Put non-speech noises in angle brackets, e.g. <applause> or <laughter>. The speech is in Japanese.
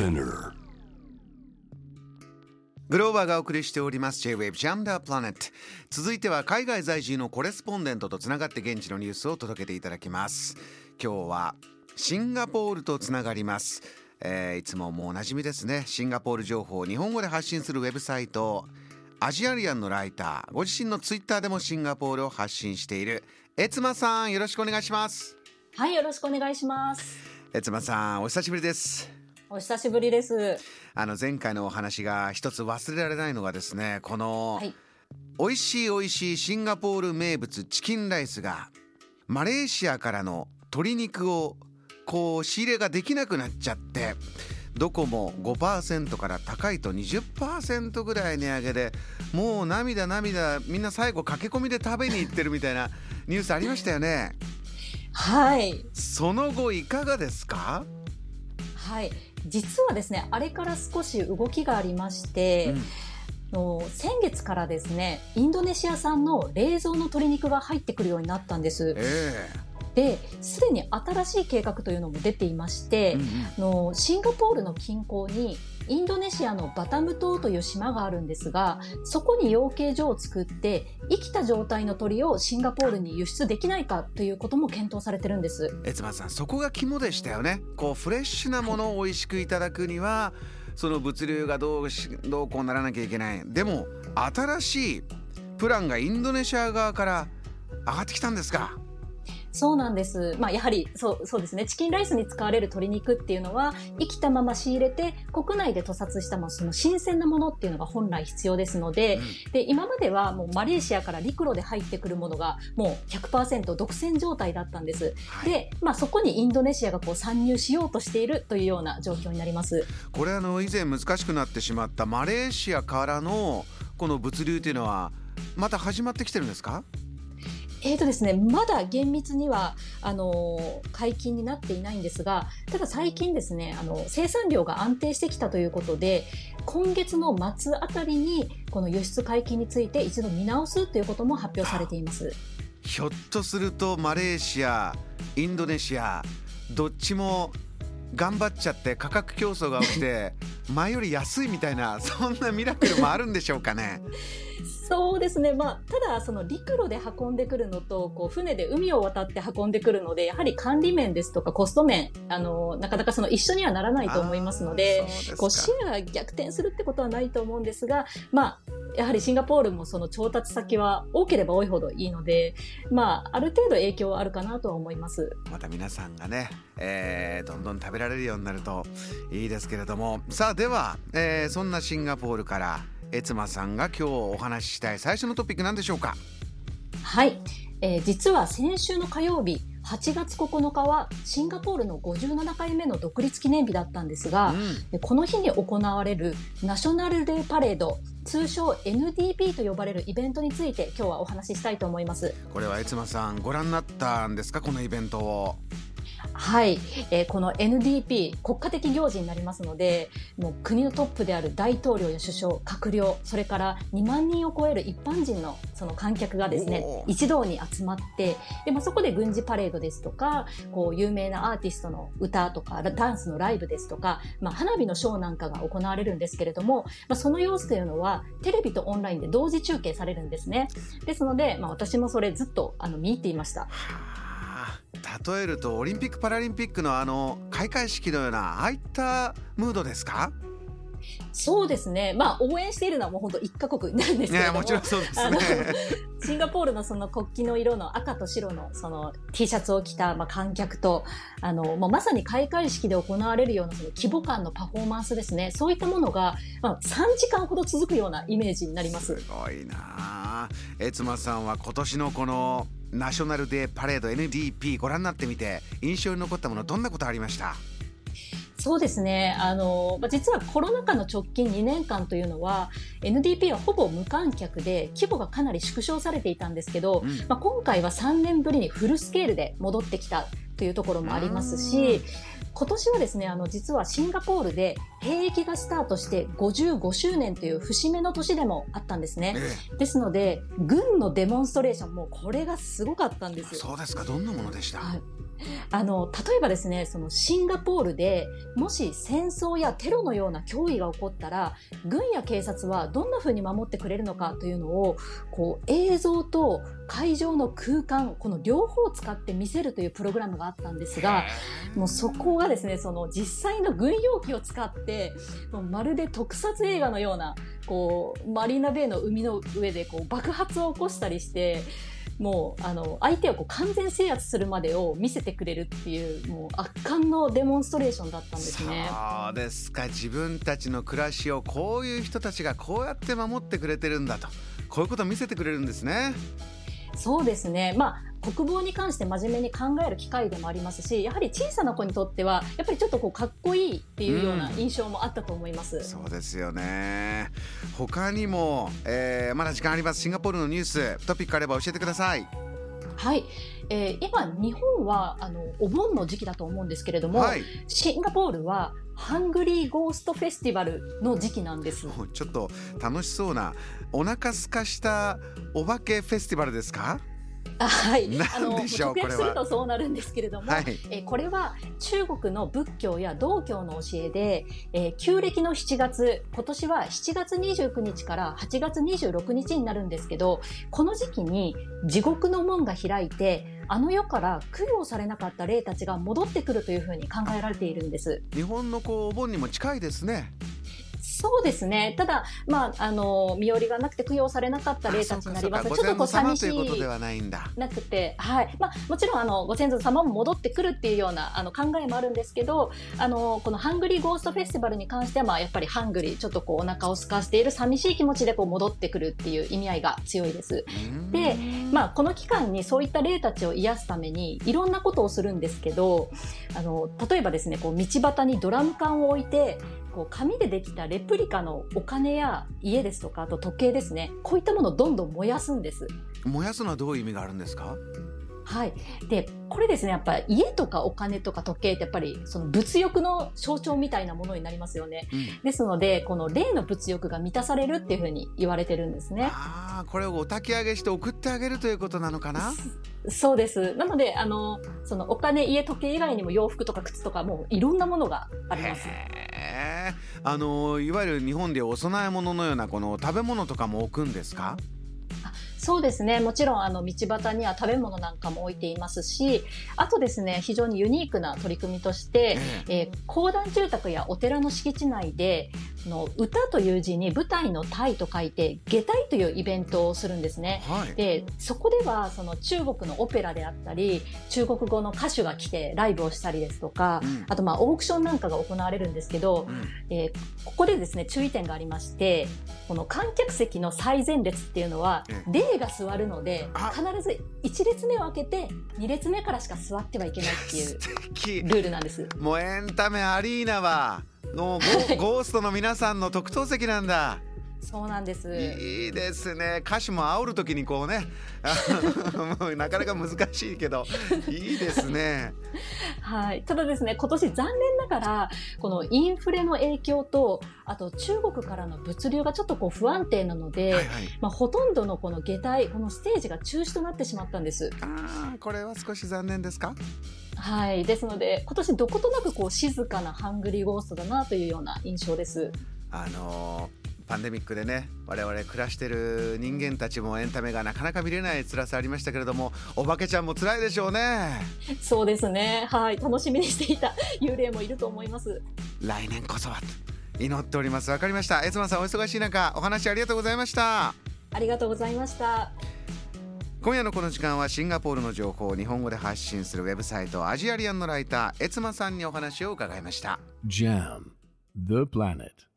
Spinner. グローバーがお送りしております。J-Wave Jam the Planet 続いては海外在住のコレスポンデントとつながって現地のニュースを届けていただきます。今日はシンガポールとつながります、えーいつももうおなじみですね。シンガポール情報を日本語で発信するウェブサイト。アジアリアンのライター。ご自身のツイッターでもシンガポールを発信している。エツマさんよろしくお願いします。はい、よろしくお願いします。エツマさんお久しぶりですお久しぶりです。あの前回のお話が一つ忘れられないのがですねこの、はい。美味しい美味しいシンガポール名物チキンライスがマレーシアからの鶏肉をこう仕入れができなくなっちゃってどこも5%から高いと20%ぐらい値上げでもう涙涙みんな最後駆け込みで食べに行ってるみたいなニュースありましたよねはい。その後いかがですか、はい。実はですね、あれから少し動きがありまして、の先月からですね、インドネシア産の冷蔵の鶏肉が入ってくるようになったんです。えで、すでに新しい計画というのも出ていまして、えうんうん。のシンガポールの近郊にインドネシアのバタム島という島があるんですがそこに養鶏場を作って生きた状態の鳥をシンガポールに輸出できないかということも検討されてるんです。えつまさんそこが肝でしたよね。こうフレッシュなものを美味しくいただくにはその物流がどうしどうこうならなきゃいけない。でも新しいプランがインドネシア側から上がってきたんですか。そうなんです。まあ、やはり、そう、そうですね。チキンライスに使われる鶏肉っていうのは、生きたまま仕入れて、国内で屠殺した、まあ、その新鮮なものっていうのが本来必要ですので、で、今まではもうマレーシアから陸路で入ってくるものが、もう100%独占状態だったんです。はいで、まあ、そこにインドネシアがこう参入しようとしているというような状況になります。これあの以前難しくなってしまったマレーシアからのこの物流というのはまた始まってきてるんですか？えーとですね、まだ厳密にはあの解禁になっていないんですがただ最近ですねあの生産量が安定してきたということで今月の末あたりにこの輸出解禁について一度見直すということも発表されています。ひょっとするとマレーシアインドネシアどっちも頑張っちゃって価格競争が起きて前より安いみたいなそんなミラクルもあるんでしょうかねそうですね、まあ、ただその陸路で運んでくるのとこう船で海を渡って運んでくるのでやはり管理面ですとかコスト面あのなかなかその一緒にはならないと思いますのでこうシェアが逆転するってことはないと思うんですが、まあ、やはりシンガポールもその調達先は多ければ多いほどいいので、まあ、ある程度影響はあるかなとは思います。また皆さんがね、えーどんどん食べられるようになるといいですけれども。さあでは、えーそんなシンガポールからエツマさんが今日お話ししたい最初のトピック何でしょうか？はい、えー実は先週の火曜日8月9日はシンガポールの57回目の独立記念日だったんですが、うん。でこの日に行われるナショナルデーパレード通称 NDP と呼ばれるイベントについて今日はお話ししたいと思います。これはエツマさんご覧になったんですか？このイベントをはい、えーこの NDP 国家的行事になりますのでもう国のトップである大統領や首相閣僚それから2万人を超える一般人のその観客がですね一堂に集まってで、まあ、そこで軍事パレードですとかこう有名なアーティストの歌とかダンスのライブですとか、まあ、花火のショーなんかが行われるんですけれども、まあ、その様子というのはテレビとオンラインで同時中継されるんですね。ですので、まあ、私もそれずっとあの見入っていました。はあ例えるとオリンピック・パラリンピックのあの開会式のようなああいったムードですか？そうですね。まあ、応援しているのはもう本当一カ国なんですけれども。シンガポールのその国旗の色の赤と白のその T シャツを着たまあ観客と、あの、もうまさに開会式で行われるようなその規模感のパフォーマンスですね。そういったものが、まあ、3時間ほど続くようなイメージになります。すごいなあ。エツマさんは今年のこのナショナルデーパレード NDP ご覧になってみて印象に残ったものどんなことありました？そうですね。あの、まあ、実はコロナ禍の直近2年間というのは、NDP はほぼ無観客で、規模がかなり縮小されていたんですけど、うんまあ、今回は3年ぶりにフルスケールで戻ってきたというところもありますし、今年はですね、あの、実はシンガポールで兵役がスタートして55周年という節目の年でもあったんですね。えですので、軍のデモンストレーションもこれがすごかったんでえす。そうですか。どんなものでした、はいあの例えばですねそのシンガポールでもし戦争やテロのような脅威が起こったら軍や警察はどんなふうに守ってくれるのかというのをこう映像と会場の空間この両方を使って見せるというプログラムがあったんですがもうそこがですねその実際の軍用機を使ってもうまるで特撮映画のようなこうマリーナベイの海の上でこう爆発を起こしたりしてもうあの相手をこう完全制圧するまでを見せてくれるっていうもう圧巻のデモンストレーションだったんですね。そうですか自分たちの暮らしをこういう人たちがこうやって守ってくれてるんだとこういうことを見せてくれるんですね。そうですね、まあ、国防に関して真面目に考える機会でもありますしやはり小さな子にとってはやっぱりちょっとこうかっこいいっていうような印象もあったと思います、うん、そうですよね。他にも、えー、まだ時間あります。シンガポールのニューストピックあれば教えてください。はい、えー、今日本はあのお盆の時期だと思うんですけれども、はい、シンガポールはハングリーゴーストフェスティバルの時期なんです。ちょっと楽しそうなお腹すかしたお化けフェスティバルですか？はい、あの直訳するとそうなるんですけれども、はい、えこれは中国の仏教や道教の教えで、えー、旧暦の7月今年は7月29日から8月26日になるんですけどこの時期に地獄の門が開いてあの世から供養されなかった霊たちが戻ってくるというふうに考えられているんです。日本のこうお盆にも近いですねそうですね。ただ、まあ、あの、身寄りがなくて供養されなかった霊たちになります。ちょっとこう寂しい。なくて、はい。まあ、もちろん、あの、ご先祖様も戻ってくるっていうような、あの、考えもあるんですけど、あの、この Hungry Ghost Festival に関しては、まあ、やっぱり hungry、ちょっとこう、お腹を空かしている寂しい気持ちでこう、戻ってくるっていう意味合いが強いです。で、まあ、この期間にそういった霊たちを癒すために、いろんなことをするんですけど、あの、例えばですね、こう、道端にドラム缶を置いて、こう紙でできたレプリカのお金や家ですとかあと時計ですねこういったものをどんどん燃やすんです燃やすのはどういう意味があるんですか？はい。で、これですね、やっぱり家とかお金とか時計ってやっぱりその物欲の象徴みたいなものになりますよね。うん、ですので、この霊の物欲が満たされるっていうふうに言われてるんですね。ああ、これをお焚き上げして送ってあげるということなのかな？そうです。なので、あの、そのお金、家、時計以外にも洋服とか靴とかもいろんなものがあります。あの、いわゆる日本でお供え物のようなこの食べ物とかも置くんですか？そうですね。もちろん、あの、道端には食べ物なんかも置いていますし、あとですね、非常にユニークな取り組みとして、えー、公団住宅やお寺の敷地内で、の歌という字に舞台のタイと書いて、下体というイベントをするんですね。はい、で、そこでは、その中国のオペラであったり、中国語の歌手が来てライブをしたりですとか、うん、あとまあオークションなんかが行われるんですけど、うん、えー、ここでですね、注意点がありまして、この観客席の最前列っていうのは、霊が座るので、必ず1列目を開けて、2列目からしか座ってはいけないっていうルールなんです。もうエンタメアリーナは、のゴゴーストの皆さんの特等席なんだ。そうなんです。いいですね。歌手も煽るときにこうね、<laughs> なかなか難しいけど、いいですね。はい。ただですね、今年残念ながら、このインフレの影響と、あと中国からの物流がちょっとこう不安定なので、はいはい、まあほとんどのこの下体、このステージが中止となってしまったんです。ああ、これは少し残念ですか？はい。ですので、今年どことなくこう静かなハングリーゴーストだなというような印象です。あのーパンデミックでね我々暮らしてる人間たちもエンタメがなかなか見れない辛さありましたけれどもお化けちゃんも辛いでしょうね。そうですね。はい。楽しみにしていた <laughs> 幽霊もいると思います。来年こそはと祈っております。わかりました。エスマさんお忙しい中お話ありがとうございました。ありがとうございました。今夜のこの時間はシンガポールの情報を日本語で発信するウェブサイトアジアリアンのライターエツマさんにお話を伺いました。JAM The Planet